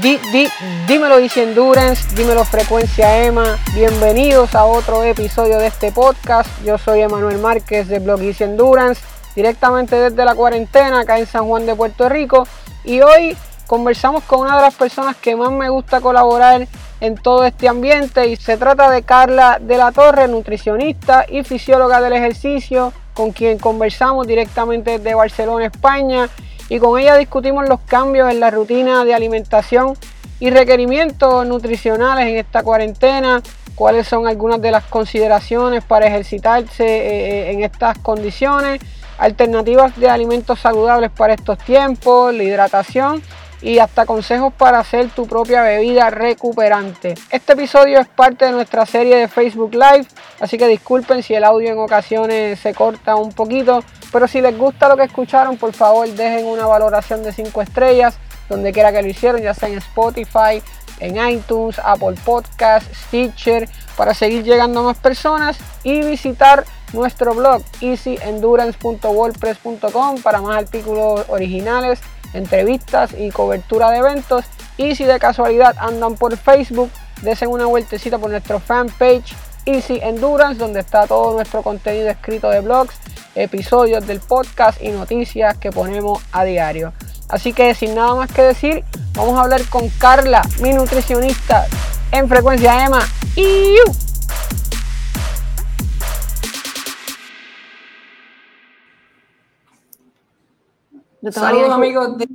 dímelo Easy Endurance, dímelo Frecuencia Emma, bienvenidos a otro episodio de este podcast. Yo soy Emanuel Márquez de Blog Easy Endurance, directamente desde la cuarentena acá en San Juan de Puerto Rico. Y hoy conversamos con una de las personas que más me gusta colaborar en todo este ambiente y se trata de Carla de la Torre, nutricionista y fisióloga del ejercicio, con quien conversamos directamente desde Barcelona, España y con ella discutimos los cambios en la rutina de alimentación y requerimientos nutricionales en esta cuarentena, cuáles son algunas de las consideraciones para ejercitarse eh, eh, en estas condiciones, alternativas de alimentos saludables para estos tiempos, la hidratación y hasta consejos para hacer tu propia bebida recuperante. Este episodio es parte de nuestra serie de Facebook Live, así que disculpen si el audio en ocasiones se corta un poquito, pero si les gusta lo que escucharon, por favor dejen una valoración de 5 estrellas donde quiera que lo hicieron, ya sea en Spotify, en iTunes, Apple Podcast, Stitcher, para seguir llegando a más personas y visitar nuestro blog easyendurance.wordpress.com para más artículos originales entrevistas y cobertura de eventos. Y si de casualidad andan por Facebook, desen una vueltecita por nuestro fanpage Easy Endurance, donde está todo nuestro contenido escrito de blogs, episodios del podcast y noticias que ponemos a diario. Así que sin nada más que decir, vamos a hablar con Carla, mi nutricionista en frecuencia EMA. y Saludos amigos de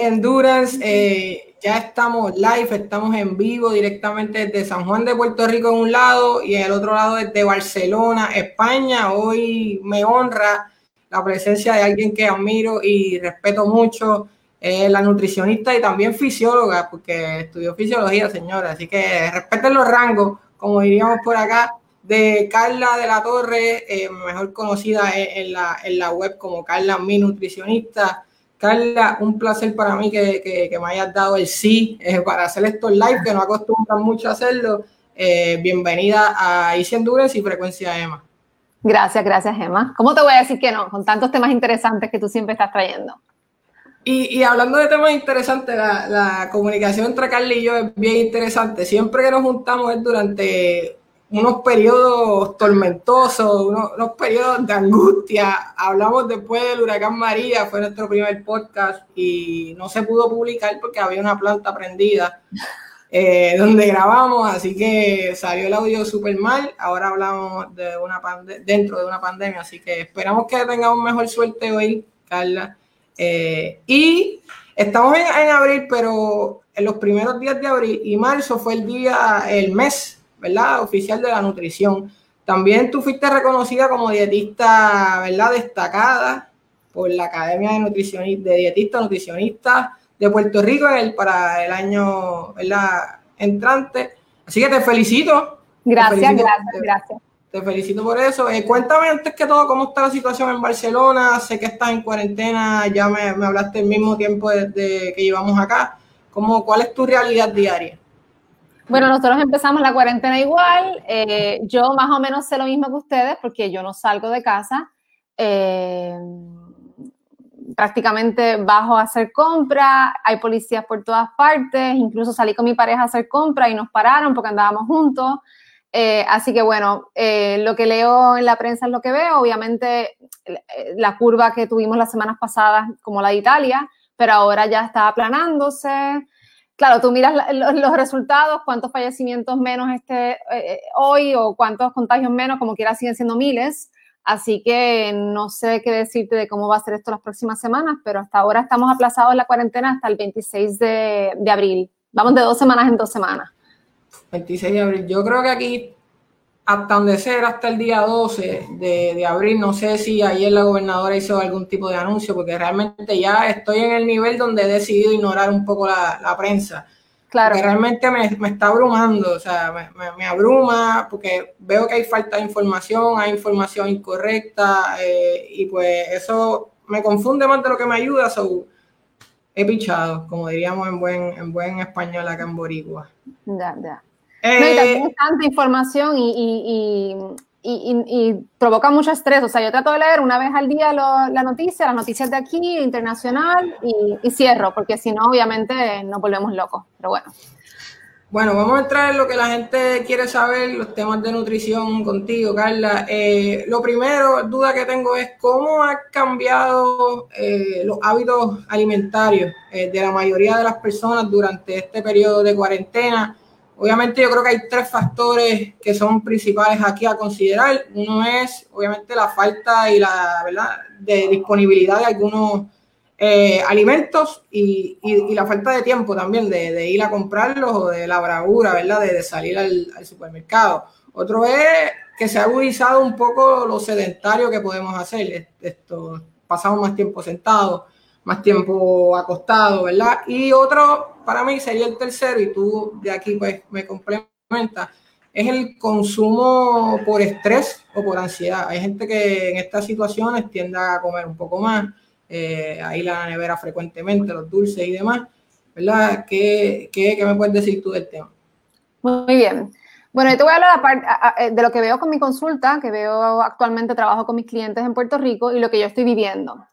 Endurance, eh, ya estamos live, estamos en vivo directamente desde San Juan de Puerto Rico en un lado y en el otro lado desde Barcelona, España. Hoy me honra la presencia de alguien que admiro y respeto mucho, la nutricionista y también fisióloga, porque estudió fisiología, señora, así que respeten los rangos, como diríamos por acá de Carla de la Torre, eh, mejor conocida en, la, en, la, web como Carla, mi nutricionista. Carla, un placer para mí que, que, me hayas dado el sí eh, para hacer estos live, que no acostumbran mucho a hacerlo. Eh, bienvenida a Easy Endurance y Frecuencia Emma. Gracias, gracias Emma. ¿Cómo te voy a decir que no? Con tantos temas interesantes que tú siempre estás trayendo. Y, y, hablando de temas interesantes, la, la, comunicación entre Carla y yo es bien interesante. Siempre que nos juntamos es durante unos periodos tormentosos, unos, periodos de angustia. Hablamos después del huracán María, fue nuestro primer podcast y no se pudo publicar porque había una planta prendida eh, donde grabamos, así que salió el audio súper mal. Ahora hablamos de una dentro de una pandemia, así que esperamos que tengamos mejor suerte hoy, Carla. Eh, y estamos en, en abril, pero en los primeros días de abril y marzo fue el día, el mes ¿verdad? Oficial de la nutrición. También tú fuiste reconocida como dietista, ¿verdad? Destacada por la Academia de, de Dietistas Nutricionistas de Puerto Rico para el año, ¿verdad? Entrante. Así que te felicito. Gracias, gracias, gracias. Te felicito por eso. Eh, cuéntame antes que todo cómo está la situación en Barcelona. Sé que estás en cuarentena, ya me, me hablaste el mismo tiempo desde que llevamos acá. ¿Cómo, ¿Cuál es tu realidad diaria? Bueno, nosotros empezamos la cuarentena igual. Eh, yo más o menos sé lo mismo que ustedes porque yo no salgo de casa. Eh, prácticamente bajo a hacer compra, hay policías por todas partes, incluso salí con mi pareja a hacer compra y nos pararon porque andábamos juntos. Eh, así que bueno, lo que leo en la prensa es lo que veo. Obviamente la curva que tuvimos las semanas pasadas, como la de Italia, pero ahora ya está aplanándose claro, tú miras los resultados, cuántos fallecimientos menos este, eh, hoy o cuántos contagios menos, como quiera siguen siendo miles. Así que no sé qué decirte de cómo va a ser esto las próximas semanas, pero hasta ahora estamos aplazados en la cuarentena hasta el 26 de, de abril. Vamos de dos semanas en dos semanas. 26 de abril. Yo creo que aquí hasta donde sea, hasta el día 12 de, abril. No sé si ayer la gobernadora hizo algún tipo de anuncio, porque realmente ya estoy en el nivel donde he decidido ignorar un poco la, prensa. Claro. Porque realmente me, está abrumando, o sea, me, abruma porque veo que hay falta de información, hay información incorrecta eh, y pues eso me confunde más de lo que me ayuda. So, he pichado, como diríamos en buen, en buen español acá en Boricua. Ya, ya no, y también eh, tanta información y, y, provoca mucho estrés. O sea, yo trato de leer una vez al día la noticia, las noticias de aquí, internacional, y, cierro, porque si no, obviamente nos volvemos locos. Pero bueno. Bueno, vamos a entrar en lo que la gente quiere saber, los temas de nutrición contigo, Carla. Eh, lo primero, duda que tengo es cómo ha cambiado eh, los hábitos alimentarios eh, de la mayoría de las personas durante este periodo de cuarentena Obviamente yo creo que hay tres factores que son principales aquí a considerar. Uno es obviamente la falta y la ¿verdad? de disponibilidad de algunos eh, alimentos y, la falta de tiempo también de, ir a comprarlos o de la bravura, ¿verdad? De, salir al, supermercado. Otro es que se ha agudizado un poco lo sedentario que podemos hacer. Esto, pasamos más tiempo sentados, más tiempo acostado, ¿verdad? Y otro, para mí, sería el tercero, y tú de aquí pues me complementas, es el consumo por estrés o por ansiedad. Hay gente que en estas situaciones tiende a comer un poco más, eh, ahí la nevera frecuentemente, los dulces y demás, ¿verdad? ¿Qué, qué, qué me puedes decir tú del tema? Muy bien. Bueno, yo te voy a hablar de lo que veo con mi consulta, que veo actualmente, trabajo con mis clientes en Puerto Rico y lo que yo estoy viviendo.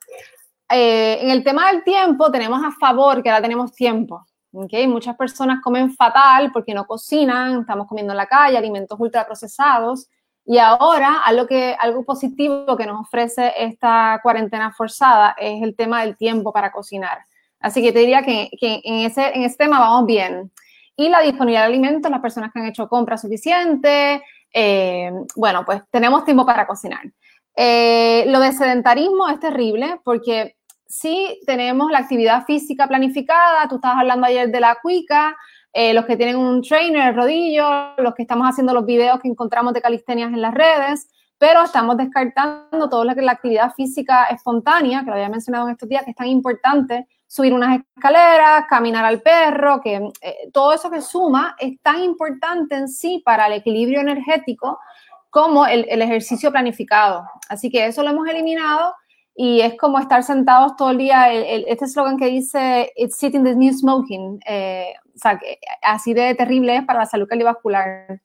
Eh, en el tema del tiempo tenemos a favor que ahora tenemos tiempo. ¿Okay? Muchas personas comen fatal porque no cocinan, estamos comiendo en la calle, alimentos ultraprocesados. Y ahora algo, que, algo positivo que nos ofrece esta cuarentena forzada es el tema del tiempo para cocinar. Así que te diría que, en, ese, en ese tema vamos bien. Y la disponibilidad de alimentos, las personas que han hecho compras suficientes, eh, bueno, pues tenemos tiempo para cocinar. Eh, lo de sedentarismo es terrible porque sí tenemos la actividad física planificada, tú estabas hablando ayer de la cuica, eh, los que tienen un trainer, rodillo, los que estamos haciendo los videos que encontramos de calistenias en las redes, pero estamos descartando que es la actividad física espontánea, que lo había mencionado en estos días, que es tan importante, subir unas escaleras, caminar al perro, que eh, todo eso que suma es tan importante en sí para el equilibrio energético como el ejercicio planificado. Así que eso lo hemos eliminado y es como estar sentados todo el día, este eslogan que dice, It's sitting the new smoking, eh, o sea, así de terrible es para la salud cardiovascular.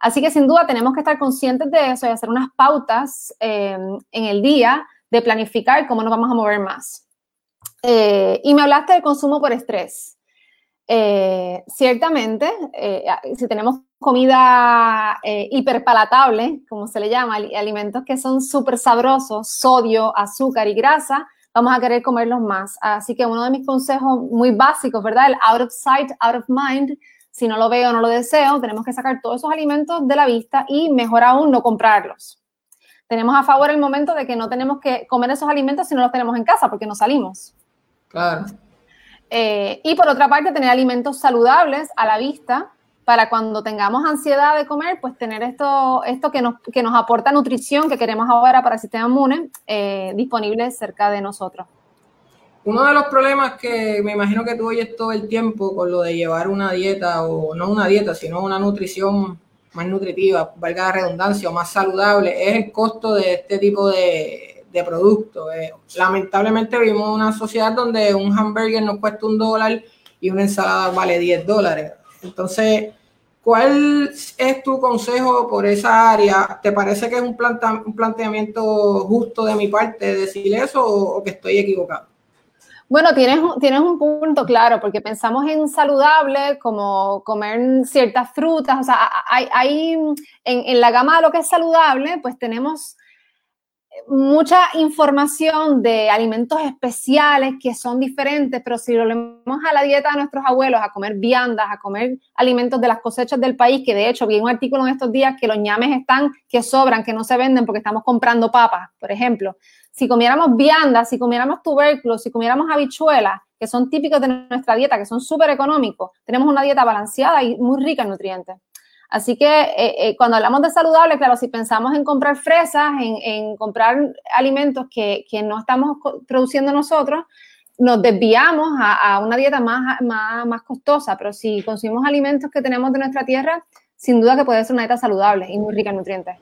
Así que sin duda tenemos que estar conscientes de eso y hacer unas pautas eh, en el día de planificar cómo nos vamos a mover más. Eh, y me hablaste del consumo por estrés. Eh, ciertamente, eh, si tenemos comida eh, hiperpalatable, como se le llama, alimentos que son súper sabrosos, sodio, azúcar y grasa, vamos a querer comerlos más. Así que uno de mis consejos muy básicos, ¿verdad? El out of sight, out of mind. Si no lo veo, no lo deseo, tenemos que sacar todos esos alimentos de la vista y mejor aún no comprarlos. Tenemos a favor el momento de que no tenemos que comer esos alimentos si no los tenemos en casa porque no salimos. Claro. Eh, y por otra parte, tener alimentos saludables a la vista para cuando tengamos ansiedad de comer, pues tener esto, esto que, nos, que nos aporta nutrición que queremos ahora para el sistema inmune eh, disponible cerca de nosotros. Uno de los problemas que me imagino que tú oyes todo el tiempo con lo de llevar una dieta, o no una dieta, sino una nutrición más nutritiva, valga la redundancia, o más saludable, es el costo de este tipo de, de producto. Eh, lamentablemente vivimos en una sociedad donde un hamburger nos cuesta un dólar y una ensalada vale 10 dólares. Entonces, ¿cuál es tu consejo por esa área? ¿Te parece que es un, un planteamiento justo de mi parte decir eso o, que estoy equivocado? Bueno, tienes, tienes un punto claro, porque pensamos en saludable como comer ciertas frutas, o sea, hay, hay en, en, la gama de lo que es saludable, pues tenemos mucha información de alimentos especiales que son diferentes, pero si lo leemos a la dieta de nuestros abuelos, a comer viandas, a comer alimentos de las cosechas del país, que de hecho vi un artículo en estos días que los ñames están, que sobran, que no se venden porque estamos comprando papas, por ejemplo. Si comiéramos viandas, si comiéramos tubérculos, si comiéramos habichuelas, que son típicos de nuestra dieta, que son súper económicos, tenemos una dieta balanceada y muy rica en nutrientes. Así que eh, eh, cuando hablamos de saludable, claro, si pensamos en comprar fresas, en, comprar alimentos que, no estamos produciendo nosotros, nos desviamos a, una dieta más, más, costosa, pero si consumimos alimentos que tenemos de nuestra tierra, sin duda que puede ser una dieta saludable y muy rica en nutrientes.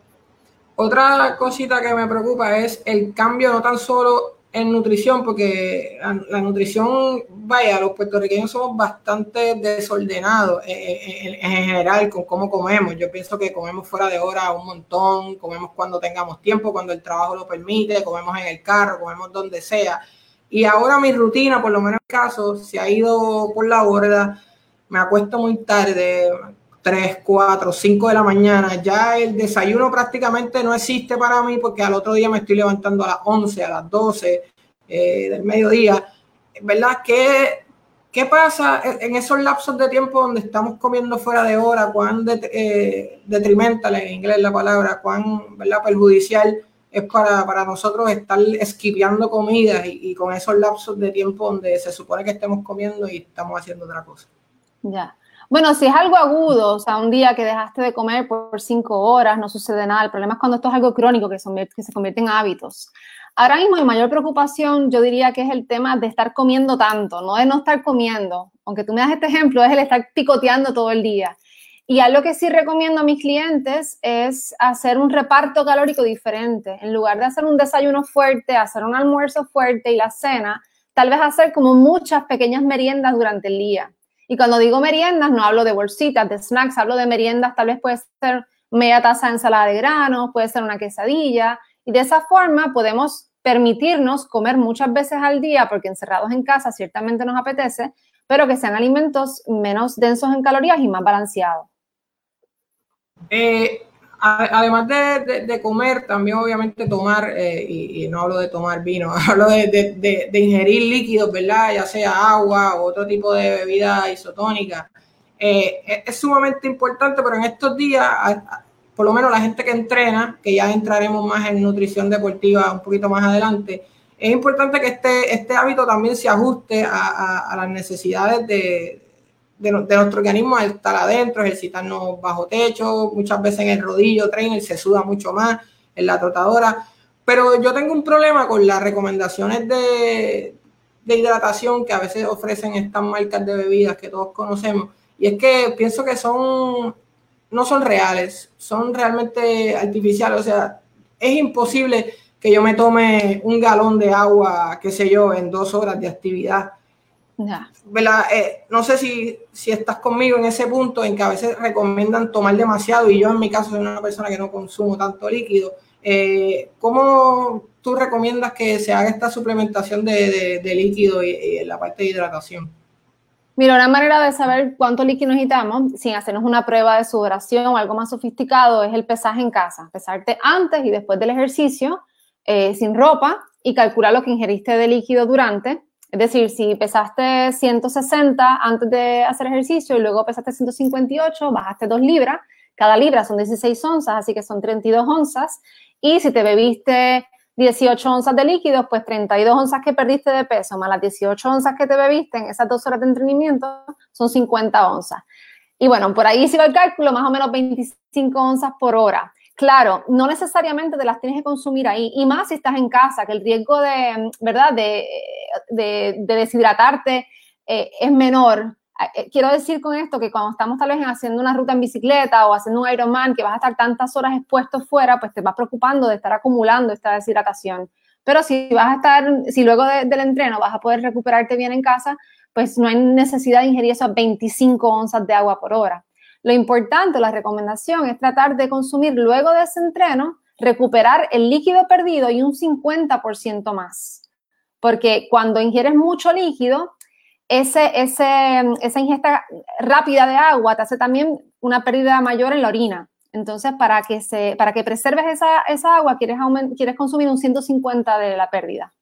Otra cosita que me preocupa es el cambio no tan solo en nutrición, porque la, nutrición, vaya, los puertorriqueños somos bastante desordenados eh, eh, en, general con cómo comemos. Yo pienso que comemos fuera de hora un montón, comemos cuando tengamos tiempo, cuando el trabajo lo permite, comemos en el carro, comemos donde sea. Y ahora mi rutina, por lo menos en caso, se ha ido por la borda. Me acuesto muy tarde, 3, 4, 5 de la mañana, ya el desayuno prácticamente no existe para mí porque al otro día me estoy levantando a las 11, a las 12 eh, del mediodía. ¿Verdad? ¿Qué, ¿Qué pasa en esos lapsos de tiempo donde estamos comiendo fuera de hora? ¿Cuán eh, detrimental en inglés la palabra? ¿Cuán ¿verdad? perjudicial es para, para nosotros estar esquipeando comidas y, y con esos lapsos de tiempo donde se supone que estemos comiendo y estamos haciendo otra cosa? Ya. Bueno, si es algo agudo, o sea, un día que dejaste de comer por cinco horas, no sucede nada. El problema es cuando esto es algo crónico, que, que se convierte en hábitos. Ahora mismo mi mayor preocupación, yo diría que es el tema de estar comiendo tanto, no de no estar comiendo. Aunque tú me das este ejemplo, es el estar picoteando todo el día. Y algo que sí recomiendo a mis clientes es hacer un reparto calórico diferente. En lugar de hacer un desayuno fuerte, hacer un almuerzo fuerte y la cena, tal vez hacer como muchas pequeñas meriendas durante el día. Y cuando digo meriendas, no hablo de bolsitas, de snacks, hablo de meriendas, tal vez puede ser media taza de ensalada de granos, puede ser una quesadilla. Y de esa forma podemos permitirnos comer muchas veces al día, porque encerrados en casa ciertamente nos apetece, pero que sean alimentos menos densos en calorías y más balanceados. Eh, además de, comer, también obviamente tomar, eh, y, no hablo de tomar vino, hablo de, ingerir líquidos, ¿verdad? Ya sea agua o otro tipo de bebida isotónica. Eh, es, sumamente importante, pero en estos días, por lo menos la gente que entrena, que ya entraremos más en nutrición deportiva un poquito más adelante, es importante que este, este hábito también se ajuste a las necesidades de, de, nuestro organismo al estar adentro, ejercitarnos bajo techo, muchas veces en el rodillo, trainer, se suda mucho más, en la trotadora. Pero yo tengo un problema con las recomendaciones de, de hidratación que a veces ofrecen estas marcas de bebidas que todos conocemos. Y es que pienso que son, no son reales, son realmente artificiales. O sea, es imposible que yo me tome un galón de agua, qué sé yo, en dos horas de actividad. Eh, no sé si, si estás conmigo en ese punto en que a veces recomiendan tomar demasiado y yo en mi caso soy una persona que no consumo tanto líquido. Eh, ¿Cómo tú recomiendas que se haga esta suplementación de, líquido y, la parte de hidratación? Mira, una manera de saber cuánto líquido necesitamos sin hacernos una prueba de sudoración o algo más sofisticado es el pesaje en casa. Pesarte antes y después del ejercicio eh, sin ropa y calcular lo que ingeriste de líquido durante es decir, si pesaste 160 antes de hacer ejercicio y luego pesaste 158, bajaste 2 libras. Cada libra son 16 onzas, así que son 32 onzas. Y si te bebiste 18 onzas de líquidos, pues 32 onzas que perdiste de peso más las 18 onzas que te bebiste en esas dos horas de entrenamiento son 50 onzas. Y bueno, por ahí sigo el cálculo, más o menos 25 onzas por hora. Claro, no necesariamente te las tienes que consumir ahí, y más si estás en casa, que el riesgo de, ¿verdad?, de, deshidratarte eh, es menor. Eh, quiero decir con esto que cuando estamos tal vez haciendo una ruta en bicicleta o haciendo un Ironman, que vas a estar tantas horas expuesto fuera, pues te vas preocupando de estar acumulando esta deshidratación. Pero si vas a estar, si luego del entreno vas a poder recuperarte bien en casa, pues no hay necesidad de ingerir esas 25 onzas de agua por hora. Lo importante, la recomendación es tratar de consumir luego de ese entreno, recuperar el líquido perdido y un 50% más. Porque cuando ingieres mucho líquido, ese, esa ingesta rápida de agua te hace también una pérdida mayor en la orina. Entonces, para que, preserves esa, esa agua, quieres, quieres consumir un 150 de la pérdida.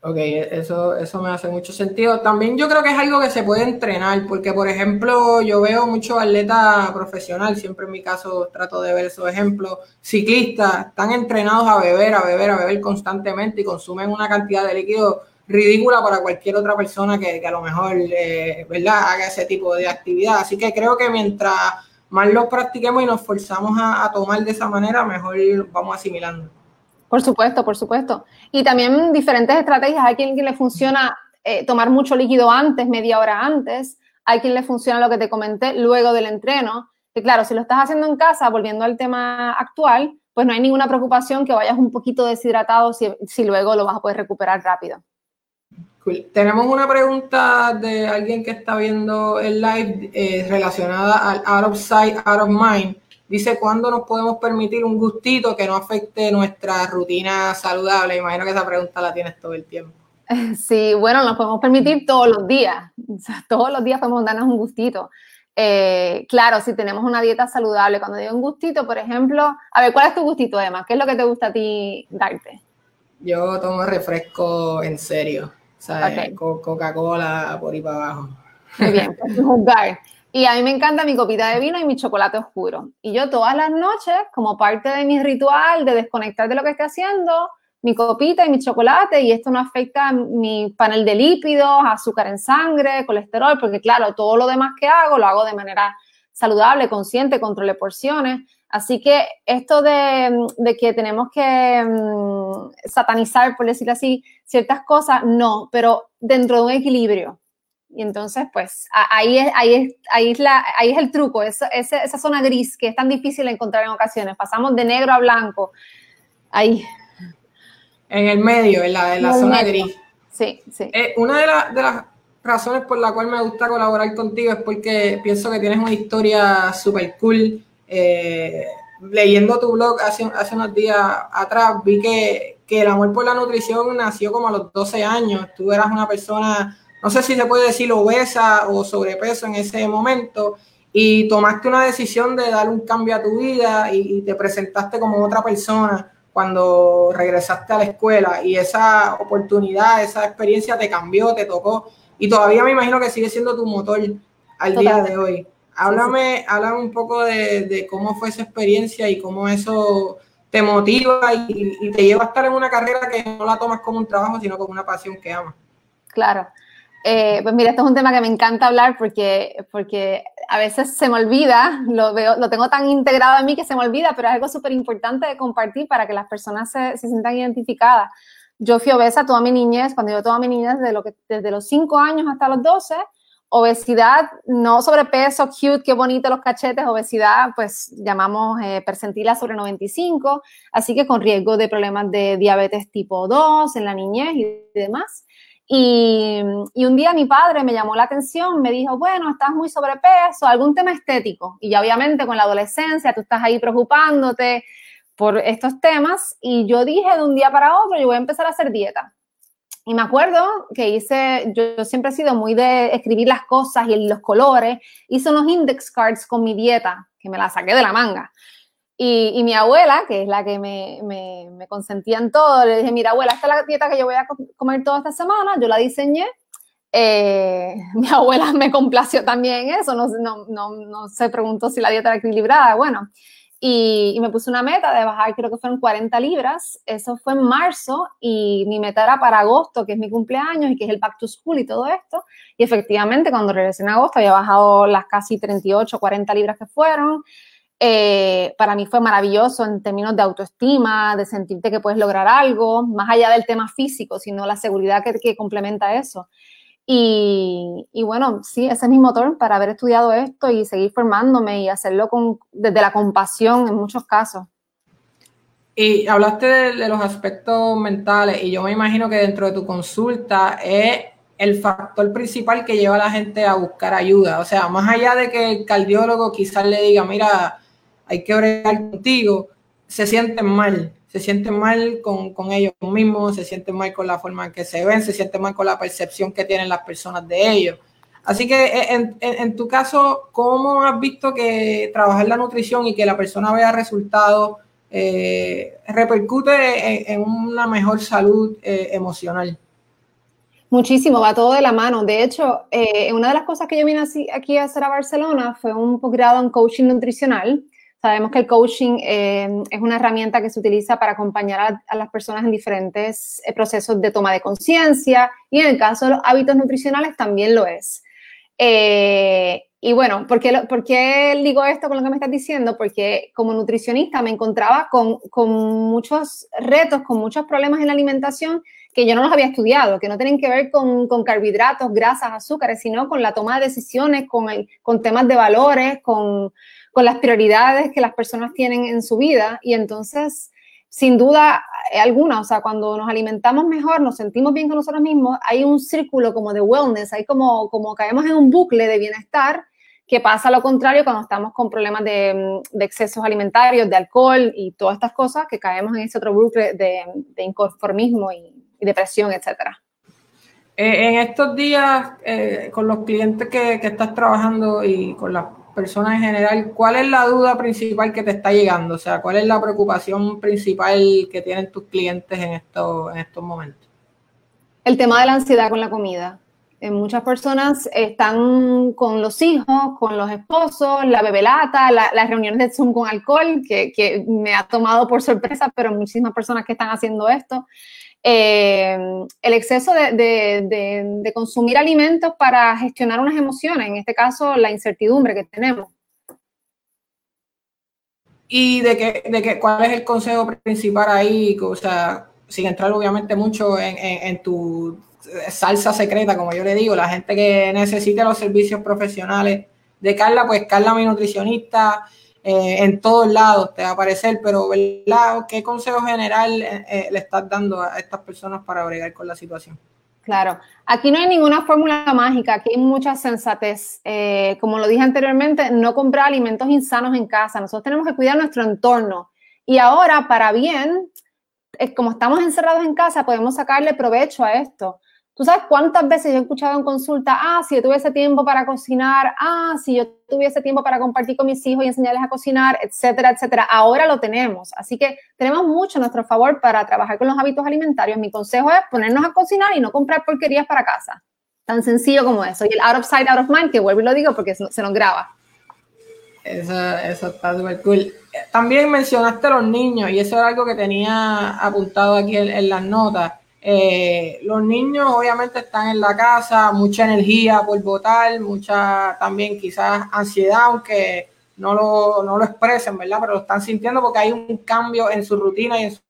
Ok, eso, eso me hace mucho sentido. También yo creo que es algo que se puede entrenar, porque por ejemplo yo veo muchos atletas profesional, siempre en mi caso trato de ver esos ejemplos, ciclistas, están entrenados a beber, a beber, a beber constantemente y consumen una cantidad de líquido ridícula para cualquier otra persona que, a lo mejor, eh, ¿verdad?, haga ese tipo de actividad. Así que creo que mientras más lo practiquemos y nos forzamos a tomar de esa manera, mejor vamos asimilando. Por supuesto, por supuesto. Y también diferentes estrategias. Hay quien, le funciona eh, tomar mucho líquido antes, media hora antes. Hay quien le funciona lo que te comenté luego del entreno. Que claro, si lo estás haciendo en casa, volviendo al tema actual, pues no hay ninguna preocupación que vayas un poquito deshidratado si, si luego lo vas a poder recuperar rápido. Tenemos una pregunta de alguien que está viendo el live eh, relacionada al out of sight, out of mind. Dice, ¿cuándo nos podemos permitir un gustito que no afecte nuestra rutina saludable? Imagino que esa pregunta la tienes todo el tiempo. Sí, bueno, nos podemos permitir todos los días. todos los días podemos darnos un gustito. Eh, claro, si tenemos una dieta saludable, cuando digo un gustito, por ejemplo, a ver, ¿cuál es tu gustito, Emma? ¿Qué es lo que te gusta a ti darte? Yo tomo refresco en serio. O sea, Coca-Cola por ahí para abajo. Muy bien, pues jugar. Y a mí me encanta mi copita de vino y mi chocolate oscuro. Y yo todas las noches, como parte de mi ritual de desconectar de lo que estoy haciendo, mi copita y mi chocolate, y esto no afecta mi panel de lípidos, azúcar en sangre, colesterol, porque claro, todo lo demás que hago lo hago de manera saludable, consciente, controle porciones. Así que esto de, que tenemos que mm, satanizar, por decirlo así, ciertas cosas, no, pero dentro de un equilibrio. Y entonces, pues ahí es, ahí es, ahí es, la, ahí es el truco, esa, esa, zona gris que es tan difícil de encontrar en ocasiones. Pasamos de negro a blanco. Ahí. En el medio, en la, en la zona gris. Sí, sí. Eh, una de, de las razones por la cual me gusta colaborar contigo es porque pienso que tienes una historia súper cool eh, leyendo tu blog hace, hace unos días atrás, vi que, que, el amor por la nutrición nació como a los 12 años. Tú eras una persona, no sé si se puede decir obesa o sobrepeso en ese momento, y tomaste una decisión de dar un cambio a tu vida y, te presentaste como otra persona cuando regresaste a la escuela y esa oportunidad, esa experiencia te cambió, te tocó y todavía me imagino que sigue siendo tu motor al día de hoy. Háblame, háblame un poco de, cómo fue esa experiencia y cómo eso te motiva y, te lleva a estar en una carrera que no la tomas como un trabajo, sino como una pasión que amas. Claro. Eh, pues mira, esto es un tema que me encanta hablar porque, porque a veces se me olvida, lo, veo, lo tengo tan integrado en mí que se me olvida, pero es algo súper importante de compartir para que las personas se, se, sientan identificadas. Yo fui obesa toda mi niñez, cuando yo toda mi niñez, desde, lo que, desde los 5 años hasta los 12, Obesidad, no sobrepeso, cute, qué bonito los cachetes, obesidad, pues llamamos eh, percentila sobre 95, así que con riesgo de problemas de diabetes tipo 2 en la niñez y demás. Y, y, un día mi padre me llamó la atención, me dijo, bueno, estás muy sobrepeso, algún tema estético. Y ya obviamente con la adolescencia tú estás ahí preocupándote por estos temas. Y yo dije de un día para otro, yo voy a empezar a hacer dieta. Y me acuerdo que hice, yo, siempre he sido muy de escribir las cosas y los colores, hice unos index cards con mi dieta, que me la saqué de la manga. Y, y mi abuela, que es la que me, me, me, consentía en todo, le dije, mira abuela, esta es la dieta que yo voy a comer toda esta semana, yo la diseñé. Eh, mi abuela me complació también eso, no, no, no, no se preguntó si la dieta era equilibrada. Bueno, y, me puse una meta de bajar, creo que fueron 40 libras. Eso fue en marzo y mi meta era para agosto, que es mi cumpleaños y que es el back to school y todo esto. Y efectivamente, cuando regresé en agosto, había bajado las casi 38, 40 libras que fueron. Eh, para mí fue maravilloso en términos de autoestima, de sentirte que puedes lograr algo, más allá del tema físico, sino la seguridad que, complementa eso. Y, bueno, sí, ese es mi motor para haber estudiado esto y seguir formándome y hacerlo con, desde la compasión en muchos casos. Y hablaste de, los aspectos mentales y yo me imagino que dentro de tu consulta es el factor principal que lleva a la gente a buscar ayuda. O sea, más allá de que el cardiólogo quizás le diga, mira, hay que bregar contigo, se sienten mal se sienten mal con, con, ellos mismos, se sienten mal con la forma en que se ven, se sienten mal con la percepción que tienen las personas de ellos. Así que eh, en, en, tu caso, ¿cómo has visto que trabajar la nutrición y que la persona vea resultados eh, repercute en, una mejor salud eh, emocional? Muchísimo, va todo de la mano. De hecho, una de las cosas que yo vine aquí a hacer a Barcelona fue un posgrado en coaching nutricional Sabemos que el coaching eh, es una herramienta que se utiliza para acompañar a, las personas en diferentes eh, procesos de toma de conciencia y en el caso de los hábitos nutricionales también lo es. Eh, y bueno, ¿por qué, ¿por qué, digo esto con lo que me estás diciendo? Porque como nutricionista me encontraba con, con, muchos retos, con muchos problemas en la alimentación que yo no los había estudiado, que no tienen que ver con, con carbohidratos, grasas, azúcares, sino con la toma de decisiones, con, el, con temas de valores, con, con las prioridades que las personas tienen en su vida y entonces, sin duda alguna, o sea, cuando nos alimentamos mejor, nos sentimos bien con nosotros mismos, hay un círculo como de wellness, hay como, como caemos en un bucle de bienestar que pasa lo contrario cuando estamos con problemas de, excesos alimentarios, de alcohol y todas estas cosas, que caemos en ese otro bucle de, inconformismo y, depresión, etcétera. Eh, en estos días, eh, con los clientes que, estás trabajando y con las personas en general, ¿cuál es la duda principal que te está llegando? O sea, ¿cuál es la preocupación principal que tienen tus clientes en, esto, en estos momentos? El tema de la ansiedad con la comida. Eh, muchas personas están con los hijos, con los esposos, la bebelata, las reuniones de Zoom con alcohol, que, que, me ha tomado por sorpresa, pero muchísimas personas que están haciendo esto. Eh, el exceso de, de, de, consumir alimentos para gestionar unas emociones, en este caso la incertidumbre que tenemos. ¿Y de qué, de qué, cuál es el consejo principal ahí? O sea, sin entrar obviamente mucho en, en, en tu salsa secreta, como yo le digo, la gente que necesite los servicios profesionales de Carla, pues Carla, mi nutricionista, eh, en todos lados te va a aparecer, pero ¿verdad? ¿qué consejo general eh, eh, le estás dando a estas personas para bregar con la situación? Claro, aquí no hay ninguna fórmula mágica, aquí hay mucha sensatez. como lo dije anteriormente, no comprar alimentos insanos en casa. Nosotros tenemos que cuidar nuestro entorno. Y ahora, para bien, como estamos encerrados en casa, podemos sacarle provecho a esto. ¿Tú sabes cuántas veces yo he escuchado en consulta, ah, si yo tuviese tiempo para cocinar, ah, si yo tuviese tiempo para compartir con mis hijos y enseñarles a cocinar, etcétera, etcétera? Ahora lo tenemos. Así que tenemos mucho a nuestro favor para trabajar con los hábitos alimentarios. Mi consejo es ponernos a cocinar y no comprar porquerías para casa. Tan sencillo como eso. Y el out of sight, out of mind, que vuelvo y lo digo porque se nos graba. Eso, eso está súper cool. También mencionaste a los niños y eso es algo que tenía apuntado aquí en las notas eh, los niños obviamente están en la casa, mucha energía por votar, mucha también quizás ansiedad, aunque no lo, no lo expresen, ¿verdad? Pero lo están sintiendo porque hay un cambio en su rutina y en su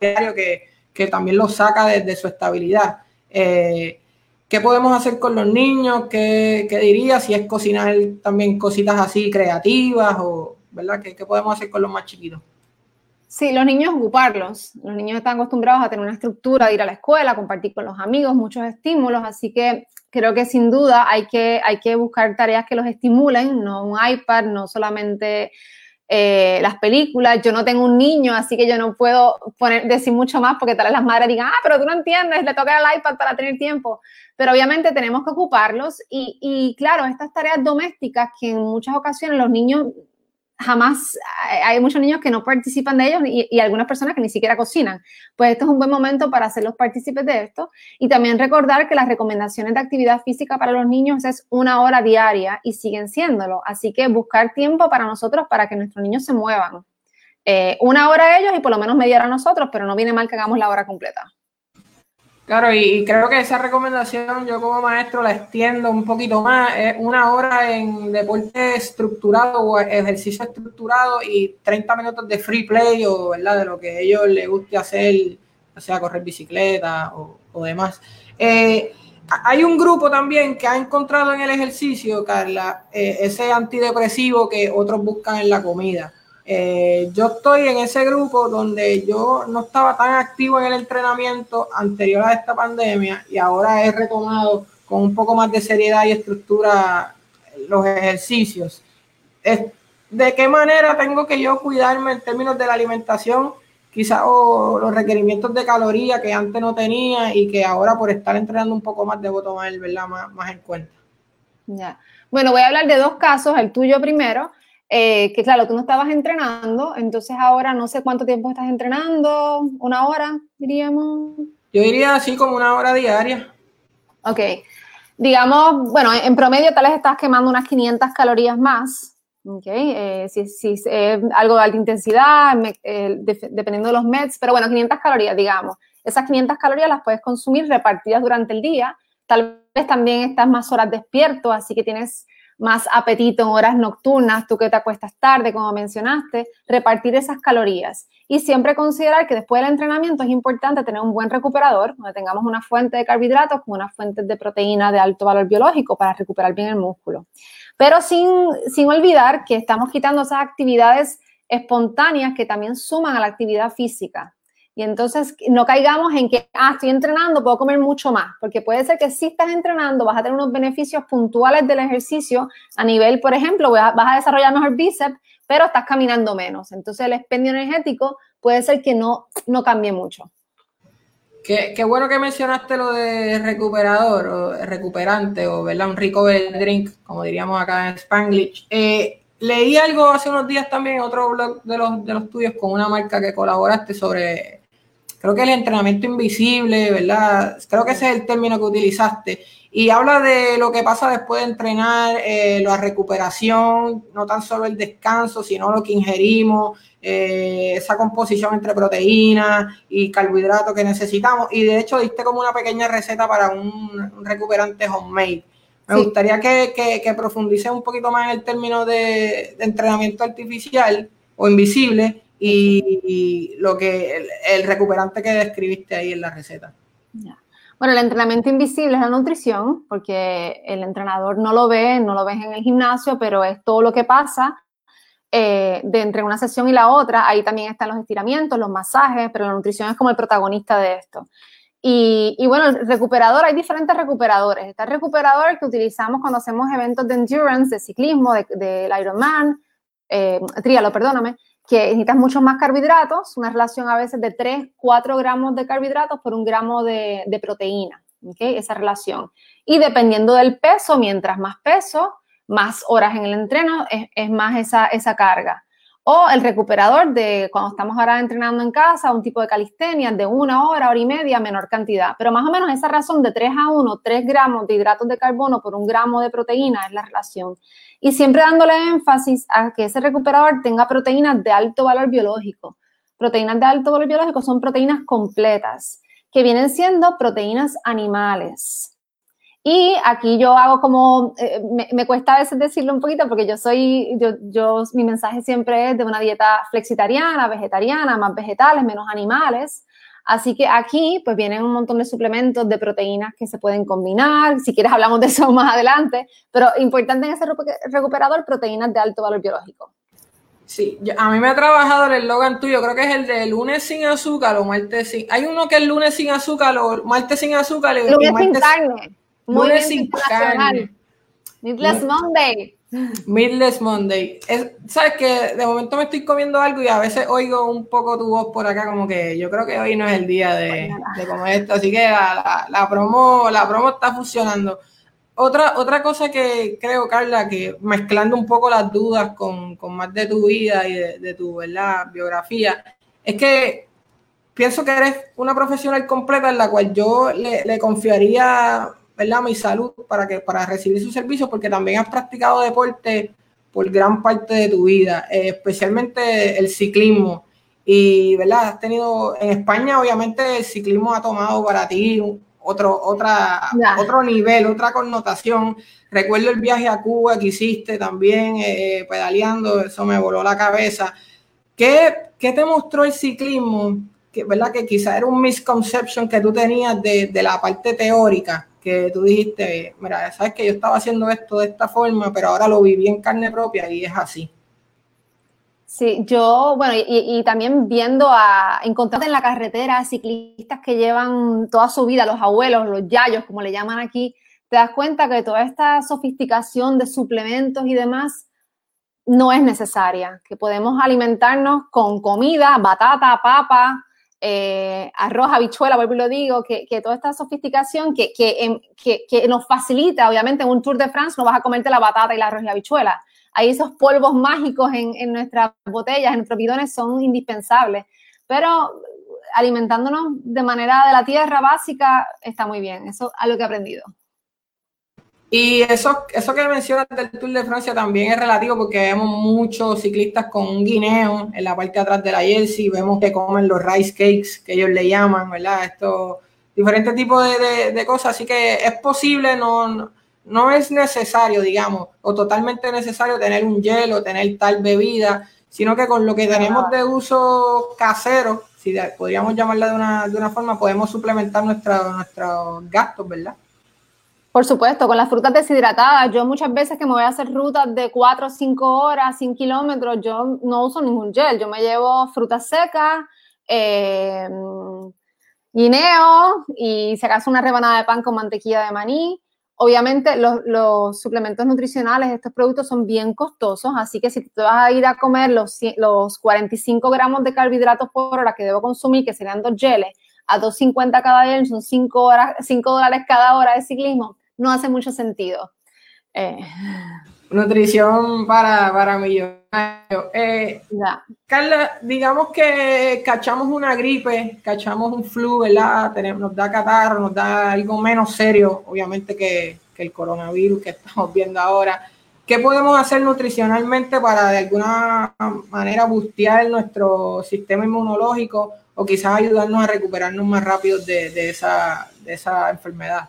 diario que, que también lo saca de, su estabilidad. Eh, ¿Qué podemos hacer con los niños? ¿Qué, ¿Qué dirías? Si es cocinar también cositas así creativas o, ¿verdad? ¿Qué, ¿Qué podemos hacer con los más chiquitos? Sí, los niños ocuparlos. Los niños están acostumbrados a tener una estructura, de ir a la escuela, compartir con los amigos, muchos estímulos, así que creo que sin duda hay que, hay que buscar tareas que los estimulen, no un iPad, no solamente eh, las películas. Yo no tengo un niño, así que yo no puedo poner, decir mucho más porque tal vez las madres digan, ah, pero tú no entiendes, le toca el iPad para tener tiempo. Pero obviamente tenemos que ocuparlos y, y claro, estas tareas domésticas que en muchas ocasiones los niños jamás hay muchos niños que no participan de ellos y, algunas personas que ni siquiera cocinan. Pues esto es un buen momento para hacerlos partícipes de esto y también recordar que las recomendaciones de actividad física para los niños es una hora diaria y siguen siéndolo. Así que buscar tiempo para nosotros para que nuestros niños se muevan. Eh, una hora a ellos y por lo menos media hora a nosotros, pero no viene mal que hagamos la hora completa. Claro, y, creo que esa recomendación yo como maestro la extiendo un poquito más. Es una hora en deporte estructurado o ejercicio estructurado y 30 minutos de free play o ¿verdad? de lo que a ellos les guste hacer, o sea, correr bicicleta o, demás. Eh, hay un grupo también que ha encontrado en el ejercicio, Carla, eh, ese antidepresivo que otros buscan en la comida. Eh, yo estoy en ese grupo donde yo no estaba tan activo en el entrenamiento anterior a esta pandemia y ahora he retomado con un poco más de seriedad y estructura los ejercicios. ¿De qué manera tengo que yo cuidarme en términos de la alimentación? Quizás los requerimientos de calorías que antes no tenía y que ahora por estar entrenando un poco más debo tomar ¿verdad? Más, más en cuenta. Ya. Bueno, voy a hablar de dos casos, el tuyo primero. Eh, que claro, tú no estabas entrenando, entonces ahora no sé cuánto tiempo estás entrenando, una hora, diríamos. Yo diría así como una hora diaria. Ok. Digamos, bueno, en promedio tal vez estás quemando unas 500 calorías más. Ok. Eh, si, es algo de alta intensidad, eh, dependiendo de los MEDs, pero bueno, 500 calorías, digamos. Esas 500 calorías las puedes consumir repartidas durante el día. Tal vez también estás más horas despierto, así que tienes más apetito en horas nocturnas, tú que te acuestas tarde, como mencionaste, repartir esas calorías. Y siempre considerar que después del entrenamiento es importante tener un buen recuperador, donde tengamos una fuente de carbohidratos con una fuente de proteína de alto valor biológico para recuperar bien el músculo. Pero sin, sin olvidar que estamos quitando esas actividades espontáneas que también suman a la actividad física. Y entonces no caigamos en que, ah, estoy entrenando, puedo comer mucho más, porque puede ser que si estás entrenando vas a tener unos beneficios puntuales del ejercicio a nivel, por ejemplo, vas a desarrollar mejor bíceps, pero estás caminando menos. Entonces el expendio energético puede ser que no, no cambie mucho. Qué, qué, bueno que mencionaste lo de recuperador o recuperante o ¿verdad? un recovery drink, como diríamos acá en Spanglish. Eh, leí algo hace unos días también otro blog de los, de los tuyos con una marca que colaboraste sobre creo que el entrenamiento invisible, ¿verdad? Creo que ese es el término que utilizaste. Y habla de lo que pasa después de entrenar, eh, la recuperación, no tan solo el descanso, sino lo que ingerimos, eh, esa composición entre proteínas y carbohidratos que necesitamos. Y de hecho diste como una pequeña receta para un, recuperante homemade. Me gustaría que, que, profundice un poquito más en el término de entrenamiento artificial o invisible y, lo que el, recuperante que describiste ahí en la receta. Bueno, el entrenamiento invisible es la nutrición, porque el entrenador no lo ve, no lo ves en el gimnasio, pero es todo lo que pasa eh, de entre una sesión y la otra. Ahí también están los estiramientos, los masajes, pero la nutrición es como el protagonista de esto. Y, bueno, el recuperador, hay diferentes recuperadores. Está el recuperador que utilizamos cuando hacemos eventos de endurance, de ciclismo, del de, Ironman, eh, trialo, perdóname, que necesitas muchos más carbohidratos, una relación a veces de 3, 4 gramos de carbohidratos por un gramo de, proteína, ¿okay? esa relación. Y dependiendo del peso, mientras más peso, más horas en el entreno, es, más esa, esa carga. O el recuperador de cuando estamos ahora entrenando en casa, un tipo de calistenia de una hora, hora y media, menor cantidad. Pero más o menos esa razón de 3 a 1, 3 gramos de hidratos de carbono por un gramo de proteína es la relación y siempre dándole énfasis a que ese recuperador tenga proteínas de alto valor biológico. Proteínas de alto valor biológico son proteínas completas, que vienen siendo proteínas animales. Y aquí yo hago como, eh, me, cuesta a veces decirlo un poquito porque yo soy, yo, yo, mi mensaje siempre es de una dieta flexitariana, vegetariana, más vegetales, menos animales. Así que aquí pues vienen un montón de suplementos de proteínas que se pueden combinar, si quieres hablamos de eso más adelante, pero importante en ese recuperador, proteínas de alto valor biológico. Sí, a mí me ha trabajado el eslogan tuyo, creo que es el de lunes sin azúcar o martes sin... Hay uno que es lunes sin azúcar o martes sin azúcar y lunes sin carne. Muy lunes carne. Meatless Monday. Midless Monday. Sabes que de momento me estoy comiendo algo y a veces oigo un poco tu voz por acá, como que yo creo que hoy no es el día de, comer esto, así que la, promo, la promo está funcionando. Otra, otra cosa que creo, Carla, que mezclando un poco las dudas con, más de tu vida y de, tu ¿verdad? biografía, es que pienso que eres una profesional completa en la cual yo le, le confiaría ¿verdad? mi salud para, que, para recibir su servicio, porque también has practicado deporte por gran parte de tu vida, eh, especialmente el ciclismo. Y, ¿verdad? Has tenido, en España obviamente el ciclismo ha tomado para ti otro, otra, otro nivel, otra connotación. Recuerdo el viaje a Cuba que hiciste también eh, pedaleando, eso me voló la cabeza. ¿Qué, ¿Qué, te mostró el ciclismo? Que, ¿verdad? Que quizá era un misconception que tú tenías de, de la parte teórica que tú dijiste, mira, sabes que yo estaba haciendo esto de esta forma, pero ahora lo viví en carne propia y es así. Sí, yo, bueno, y, también viendo a, encontrarte en la carretera ciclistas que llevan toda su vida, los abuelos, los yayos, como le llaman aquí, te das cuenta que toda esta sofisticación de suplementos y demás no es necesaria, que podemos alimentarnos con comida, batata, papa, eh, arroz, habichuela, vuelvo y lo digo, que, toda esta sofisticación que, que, nos facilita, obviamente en un Tour de France no vas a comerte la batata y el arroz y la habichuela. Ahí esos polvos mágicos en, en nuestras botellas, en nuestros bidones son indispensables, pero alimentándonos de manera de la tierra básica está muy bien, eso es algo que he aprendido. Y eso, eso que mencionas del Tour de Francia también es relativo porque vemos muchos ciclistas con un guineo en la parte de atrás de la jersey, vemos que comen los rice cakes, que ellos le llaman, ¿verdad? Estos diferentes tipos de, cosas, así que es posible, no, no es necesario, digamos, o totalmente necesario tener un hielo, tener tal bebida, sino que con lo que tenemos de uso casero, si podríamos llamarla de una, de una forma, podemos suplementar nuestros gastos, ¿verdad? Por supuesto, con las frutas deshidratadas. Yo muchas veces que me voy a hacer rutas de 4 o 5 horas, 100 kilómetros, yo no uso ningún gel. Yo me llevo frutas secas, eh, guineo y si acaso una rebanada de pan con mantequilla de maní. Obviamente los, suplementos nutricionales, estos productos son bien costosos, así que si te vas a ir a comer los, los 45 gramos de carbohidratos por hora que debo consumir, que serían dos geles, a 2.50 cada gel, son 5, horas, 5 dólares cada hora de ciclismo, no hace mucho sentido. Eh, Nutrición para, para millonarios. Eh, Carla, digamos que cachamos una gripe, cachamos un flu, ¿verdad? Tenemos, nos da catarro, nos da algo menos serio, obviamente, que, que el coronavirus que estamos viendo ahora. ¿Qué podemos hacer nutricionalmente para de alguna manera bustear nuestro sistema inmunológico o quizás ayudarnos a recuperarnos más rápido de, de, esa, de esa enfermedad?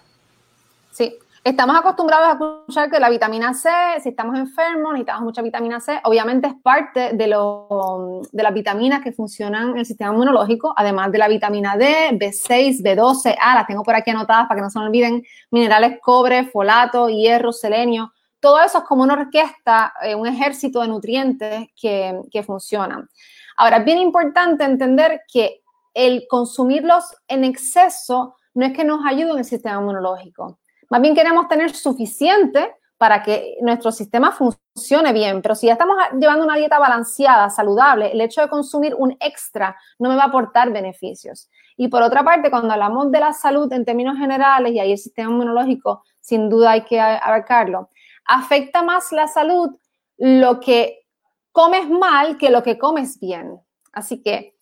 Estamos acostumbrados a escuchar que la vitamina C, si estamos enfermos, necesitamos mucha vitamina C. Obviamente es parte de, lo, de las vitaminas que funcionan en el sistema inmunológico, además de la vitamina D, B6, B12, A, las tengo por aquí anotadas para que no se me olviden, minerales cobre, folato, hierro, selenio. Todo eso es como una orquesta, eh, un ejército de nutrientes que, que funcionan. Ahora, es bien importante entender que el consumirlos en exceso no es que nos ayude en el sistema inmunológico más bien queremos tener suficiente para que nuestro sistema funcione bien. Pero si ya estamos llevando una dieta balanceada, saludable, el hecho de consumir un extra no me va a aportar beneficios. Y por otra parte, cuando hablamos de la salud en términos generales, y ahí el sistema inmunológico sin duda hay que abarcarlo, afecta más la salud lo que comes mal que lo que comes bien. Así que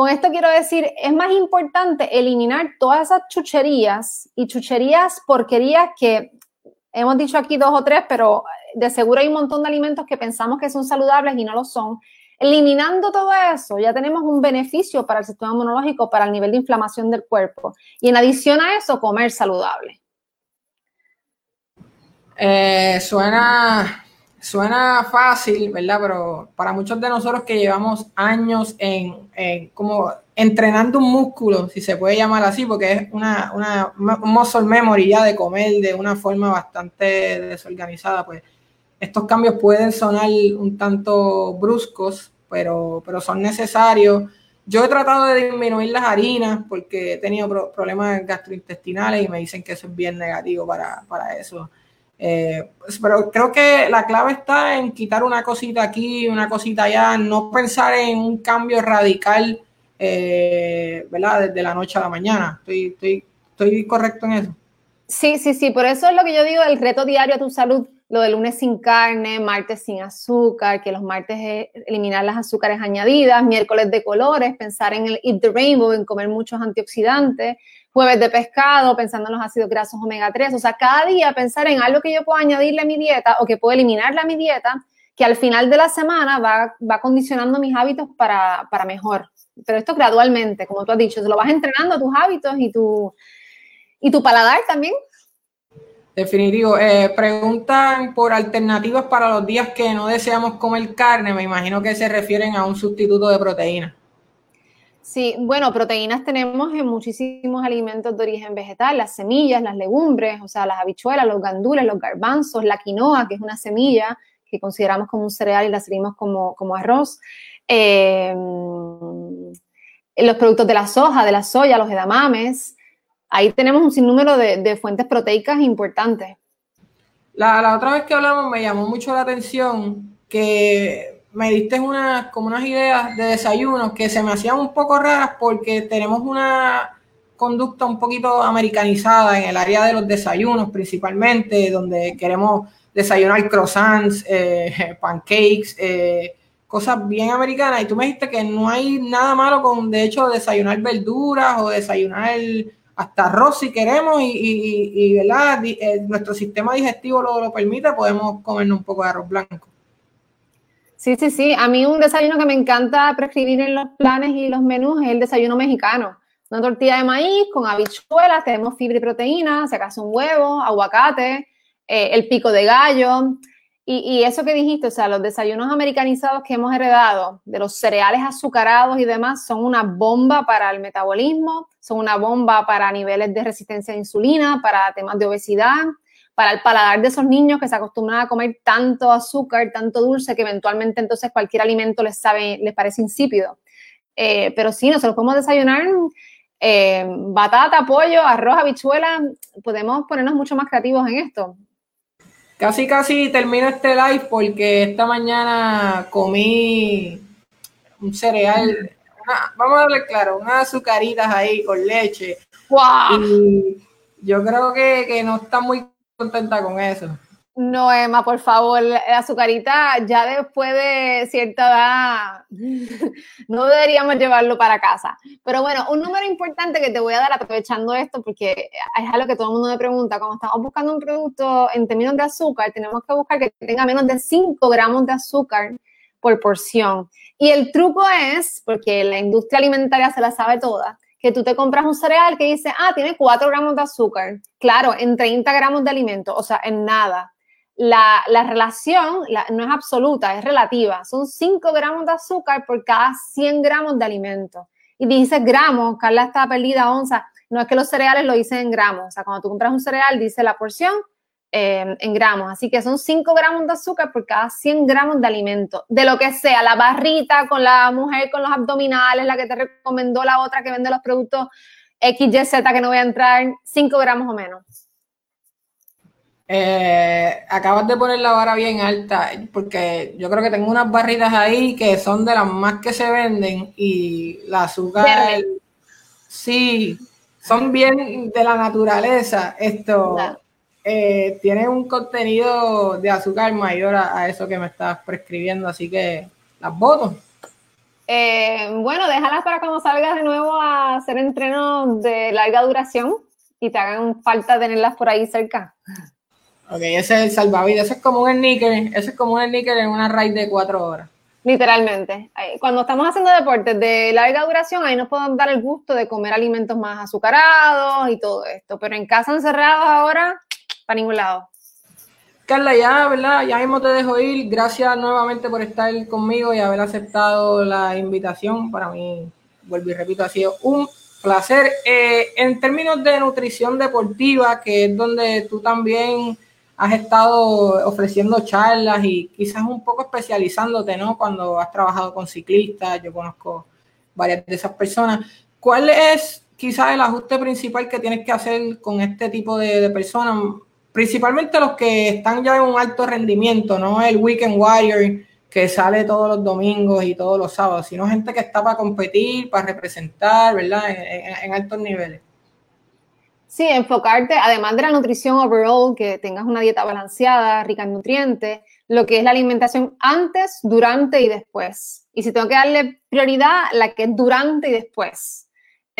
con esto quiero decir, es más importante eliminar todas esas chucherías y chucherías, porquerías que hemos dicho aquí dos o tres, pero de seguro hay un montón de alimentos que pensamos que son saludables y no lo son. Eliminando todo eso, ya tenemos un beneficio para el sistema inmunológico, para el nivel de inflamación del cuerpo. Y en adición a eso, comer saludable. Eh, suena Suena fácil, ¿verdad? Pero para muchos de nosotros que llevamos años en, como entrenando un músculo, si se puede llamar así, porque es una, una un muscle memory ya de comer de una forma bastante desorganizada, pues estos cambios pueden sonar un tanto bruscos, pero, pero son necesarios. Yo he tratado de disminuir las harinas porque he tenido problemas gastrointestinales y me dicen que eso es bien negativo para, para eso. Eh, pues, pero creo que la clave está en quitar una cosita aquí, una cosita allá, no pensar en un cambio radical, eh, ¿verdad? Desde la noche a la mañana. Estoy, estoy, estoy correcto en eso. Sí, sí, sí, por eso es lo que yo digo, el reto diario a tu salud, lo de lunes sin carne, martes sin azúcar, que los martes es eliminar las azúcares añadidas, miércoles de colores, pensar en el Eat the Rainbow, en comer muchos antioxidantes, jueves de pescado, pensando en los ácidos grasos omega 3, o sea, cada día pensar en algo que yo puedo añadirle a mi dieta o que puedo eliminarle a mi dieta, que al final de la semana va, va condicionando mis hábitos para, para mejor. Pero esto gradualmente, como tú has dicho, lo vas entrenando tus hábitos y tu, y tu paladar también. Definitivo. Eh, preguntan por alternativas para los días que no deseamos comer carne. Me imagino que se refieren a un sustituto de proteína. Sí, bueno, proteínas tenemos en muchísimos alimentos de origen vegetal, las semillas, las legumbres, o sea, las habichuelas, los gandules, los garbanzos, la quinoa, que es una semilla que consideramos como un cereal y la servimos como, arroz. Eh, los productos de la soja, de la soya, los edamames. Ahí tenemos un sinnúmero de, fuentes proteicas importantes. La, la otra vez que hablamos me llamó mucho la atención que me diste una, como unas ideas de desayuno que se me hacían un poco raras porque tenemos una conducta un poquito americanizada en el área de los desayunos principalmente, donde queremos desayunar croissants, eh, pancakes, eh, cosas bien americanas. Y tú me dijiste que no hay nada malo con, de hecho, desayunar verduras o desayunar hasta arroz si queremos y, y, ¿verdad? Eh, nuestro sistema digestivo lo, lo permite, podemos comernos un poco de arroz blanco. Sí, sí, sí. A mí un desayuno que me encanta prescribir en los planes y los menús es el desayuno mexicano. Una tortilla de maíz con habichuelas, tenemos fibra y proteína, si acaso un huevo, aguacate, el pico de gallo. Y, eso que dijiste, o sea, los desayunos americanizados que hemos heredado, de los cereales azucarados y demás, son una bomba para el metabolismo, son una bomba para niveles de resistencia a insulina, para temas de obesidad, para el paladar de esos niños que se acostumbran a comer tanto azúcar, tanto dulce, que eventualmente entonces cualquier alimento les, sabe, les parece insípido. Eh, pero sí, nosotros podemos desayunar eh, batata, pollo, arroz, habichuela, podemos ponernos mucho más creativos en esto. Casi, casi termino este live porque esta mañana comí un cereal, vamos a darle claro, unas azucaritas ahí con leche. ¡Wow! Y yo creo que, que no está muy contenta con eso. No, Emma, por favor, la azucarita ya después de cierta edad no deberíamos llevarlo para casa. Pero bueno, un número importante que te voy a dar aprovechando esto, porque es algo que todo el mundo me pregunta, cuando estamos buscando un producto en términos de azúcar, tenemos que buscar que tenga menos de 5 gramos de azúcar por porción. Y el truco es, porque la industria alimentaria se la sabe toda, que tú te compras un cereal que dice, ah, tiene 4 gramos de azúcar. Claro, en 30 gramos de alimento, o sea, en nada la, relación no es absoluta, es relativa. Son 5 gramos de azúcar por cada 100 gramos de alimento. Y dice gramos, Carla está perdida, onza. No es que los cereales lo dicen en gramos. O sea, cuando tú compras un cereal, dice la porción eh, en gramos. Así que son 5 gramos de azúcar por cada 100 gramos de alimento. De lo que sea, la barrita con la mujer con los abdominales, la que te recomendó la otra que vende los productos XYZ que no voy a entrar, 5 gramos o menos. Eh, acabas de poner la vara bien alta, porque yo creo que tengo unas barritas ahí que son de las más que se venden y la azúcar, sí, son bien de la naturaleza. Esto eh, tiene un contenido de azúcar mayor a, eso que me estás prescribiendo, así que las voto. Eh, bueno, déjalas para cuando salgas de nuevo a hacer entrenos de larga duración y te hagan falta tenerlas por ahí cerca. Ok, ese es el salvavidas. Ese es como un sneaker. Ese es como un sneaker en una raid de cuatro horas. Literalmente. Cuando estamos haciendo deportes de larga duración, ahí nos podemos dar el gusto de comer alimentos más azucarados y todo esto. Pero en casa encerrados ahora, para ningún lado. Carla, ya, ¿verdad? Ya mismo te dejo ir. Gracias nuevamente por estar conmigo y haber aceptado la invitación. Para mí, vuelvo y repito, ha sido un placer. Eh, en términos de nutrición deportiva, que es donde tú también has estado ofreciendo charlas y quizás un poco especializándote, ¿no? Cuando has trabajado con ciclistas, yo conozco varias de esas personas. ¿Cuál es quizás el ajuste principal que tienes que hacer con este tipo de, personas? Principalmente los que están ya en un alto rendimiento, no el weekend warrior que sale todos los domingos y todos los sábados, sino gente que está para competir, para representar, ¿verdad? en altos niveles. Sí, enfocarte, además de la nutrición overall, que tengas una dieta balanceada, rica en nutrientes, lo que es la alimentación antes, durante y después. Y si tengo que darle prioridad, la que es durante y después.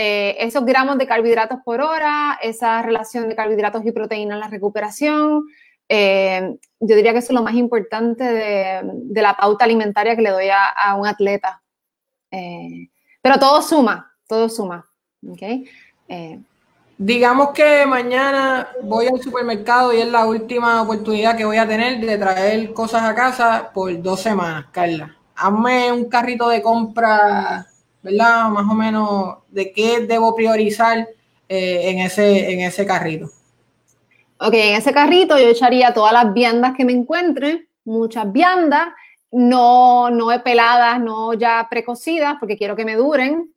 Eh, esos gramos de carbohidratos por hora, esa relación de carbohidratos y proteínas en la recuperación, eh, yo diría que eso es lo más importante de, la pauta alimentaria que le doy a, un atleta. Eh, pero todo suma, todo suma. Digamos que mañana voy al supermercado y es la última oportunidad que voy a tener de traer cosas a casa por dos semanas, Carla. Hazme un carrito de compra, ¿verdad? Más o menos de qué debo priorizar eh, en, ese, en ese carrito. Ok, en ese carrito yo echaría todas las viandas que me encuentre, muchas viandas, no, no peladas, no ya precocidas, porque quiero que me duren.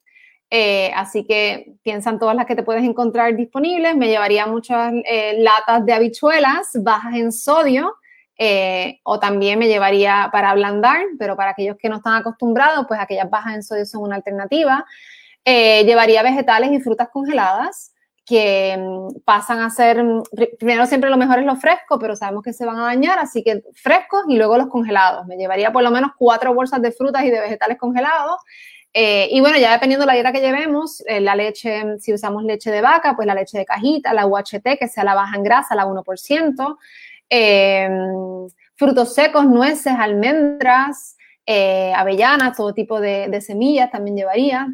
Eh, así que piensan todas las que te puedes encontrar disponibles. Me llevaría muchas eh, latas de habichuelas bajas en sodio. Eh, o también me llevaría para ablandar, pero para aquellos que no están acostumbrados, pues aquellas bajas en sodio son una alternativa. llevaría vegetales y frutas congeladas que mm, pasan a ser, mm, primero siempre lo mejor es lo fresco, pero sabemos que se van a dañar, así que frescos y luego los congelados. Me llevaría por lo menos cuatro bolsas de frutas y de vegetales congelados eh, y bueno, ya dependiendo de la dieta que llevemos, eh, la leche, si usamos leche de vaca, pues la leche de cajita, la UHT, que sea la baja en grasa, la 1%, eh, frutos secos, nueces, almendras, avellanas, todo tipo de, semillas también llevaría.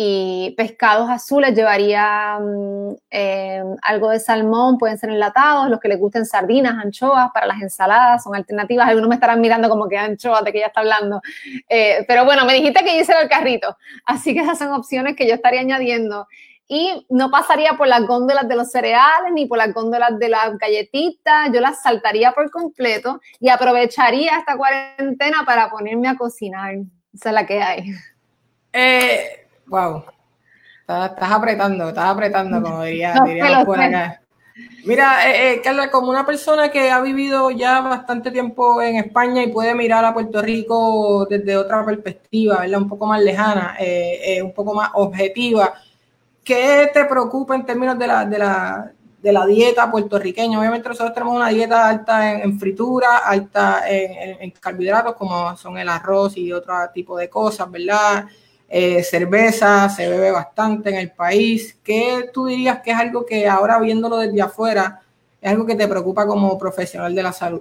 y pescados azules llevaría mm, eh, algo de salmón, pueden ser enlatados, los que les gusten sardinas, anchoas para las ensaladas, son alternativas. Algunos me estarán mirando como que anchoas de que ella está hablando. Eh, pero bueno, me dijiste que hice el carrito, así que esas son opciones que yo estaría añadiendo. Y no pasaría por las góndolas de los cereales ni por las góndolas de las galletitas, yo las saltaría por completo y aprovecharía esta cuarentena para ponerme a cocinar. Esa es la que hay. Eh, Wow. Estás, apretando, estás apretando, como diría, por acá. Mira, eh, eh, Carla, como una persona que ha vivido ya bastante tiempo en España y puede mirar a Puerto Rico desde otra perspectiva, ¿verdad? Un poco más lejana, eh, un poco más objetiva, ¿qué te preocupa en términos de la, de la, de la dieta puertorriqueña? Obviamente nosotros tenemos una dieta alta en, fritura, alta en, carbohidratos, como son el arroz y otro tipo de cosas, ¿verdad? Eh, cerveza, se bebe bastante en el país. ¿Qué tú dirías que es algo que ahora viéndolo desde afuera es algo que te preocupa como profesional de la salud?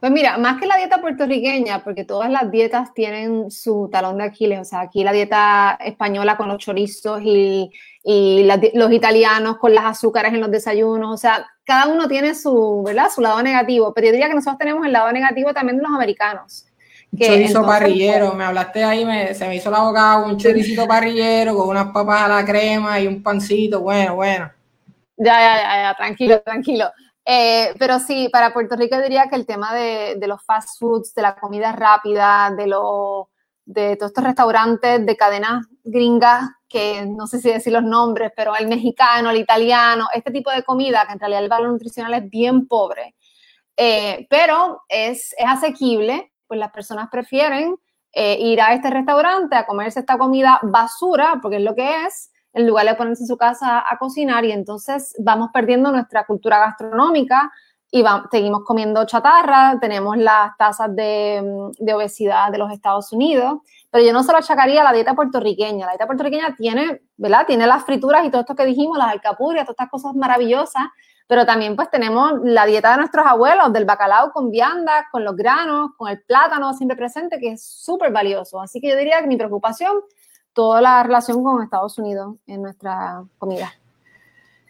Pues mira, más que la dieta puertorriqueña, porque todas las dietas tienen su talón de Aquiles, o sea, aquí la dieta española con los chorizos y, los italianos con las azúcares en los desayunos, o sea, cada uno tiene su, ¿verdad? su lado negativo, pero yo diría que nosotros tenemos el lado negativo también de los americanos. Chorizo parrillero, pues, me hablaste ahí, se me hizo la boca un choricito parrillero con unas papas a la crema y un pancito, bueno, bueno. Ya, ya, ya, ya tranquilo, tranquilo. Eh, pero sí, para Puerto Rico diría que el tema de, los fast foods, de la comida rápida, de, lo, de todos estos restaurantes de cadenas gringas, que no sé si decir los nombres, pero el mexicano, el italiano, este tipo de comida, que en realidad el valor nutricional es bien pobre, eh, pero es, es asequible pues las personas prefieren eh, ir a este restaurante a comerse esta comida basura, porque es lo que es, en lugar de ponerse en su casa a cocinar y entonces vamos perdiendo nuestra cultura gastronómica y seguimos comiendo chatarra, tenemos las tasas de, mm, de, obesidad de los Estados Unidos, pero yo no se lo achacaría a la dieta puertorriqueña. La dieta puertorriqueña tiene, ¿verdad? Tiene las frituras y todo esto que dijimos, las alcapurrias, todas estas cosas maravillosas, pero también pues tenemos la dieta de nuestros abuelos, del bacalao con viandas, con los granos, con el plátano siempre presente, que es súper valioso. Así que yo diría que mi preocupación, toda la relación con Estados Unidos en nuestra comida.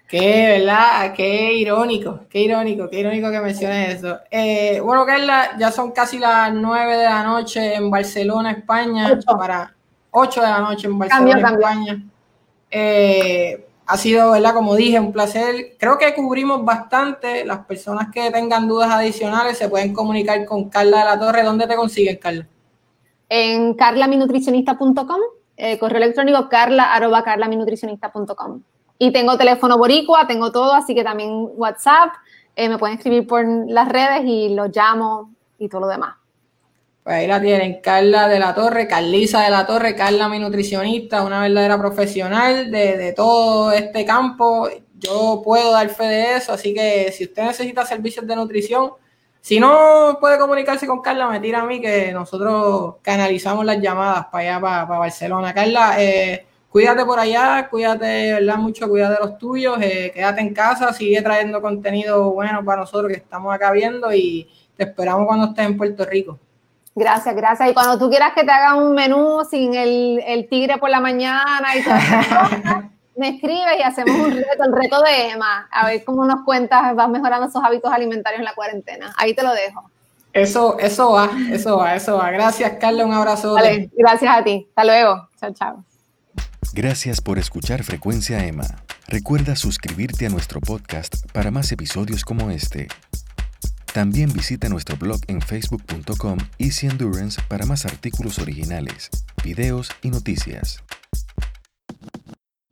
Qué, ¿verdad? Qué irónico, qué irónico, qué irónico que menciones eso. Eh, bueno, Carla, ya son casi las nueve de la noche en Barcelona, España, para ocho de la noche en Barcelona, España. Eh, ha sido, ¿verdad? Como dije, un placer. Creo que cubrimos bastante. Las personas que tengan dudas adicionales se pueden comunicar con Carla de la Torre. ¿Dónde te consiguen, Carla? En carlaminutricionista.com, eh, correo electrónico carla arroba carlaminutricionista.com. Y tengo teléfono boricua, tengo todo, así que también WhatsApp. Eh, me pueden escribir por las redes y los llamo y todo lo demás. Pues ahí la tienen, Carla de la Torre, Carlisa de la Torre, Carla mi nutricionista, una verdadera profesional de, todo este campo. Yo puedo dar fe de eso, así que si usted necesita servicios de nutrición, si no puede comunicarse con Carla, me tira a mí que nosotros canalizamos las llamadas para allá, para, Barcelona. Carla, eh, cuídate por allá, cuídate, ¿verdad? Mucho, cuídate de los tuyos, eh, quédate en casa, sigue trayendo contenido bueno para nosotros que estamos acá viendo y te esperamos cuando estés en Puerto Rico. Gracias, gracias. Y cuando tú quieras que te haga un menú sin el, tigre por la mañana y todo me escribes y hacemos un reto, el reto de Emma, a ver cómo nos cuentas, vas mejorando esos hábitos alimentarios en la cuarentena. Ahí te lo dejo. Eso, eso va, eso va, eso va. Gracias, Carla, un abrazo. Vale, gracias a ti. Hasta luego. Chao, chao. Gracias por escuchar Frecuencia Emma. Recuerda suscribirte a nuestro podcast para más episodios como este. También visita nuestro blog en facebook.com Easy Endurance para más artículos originales, videos y noticias.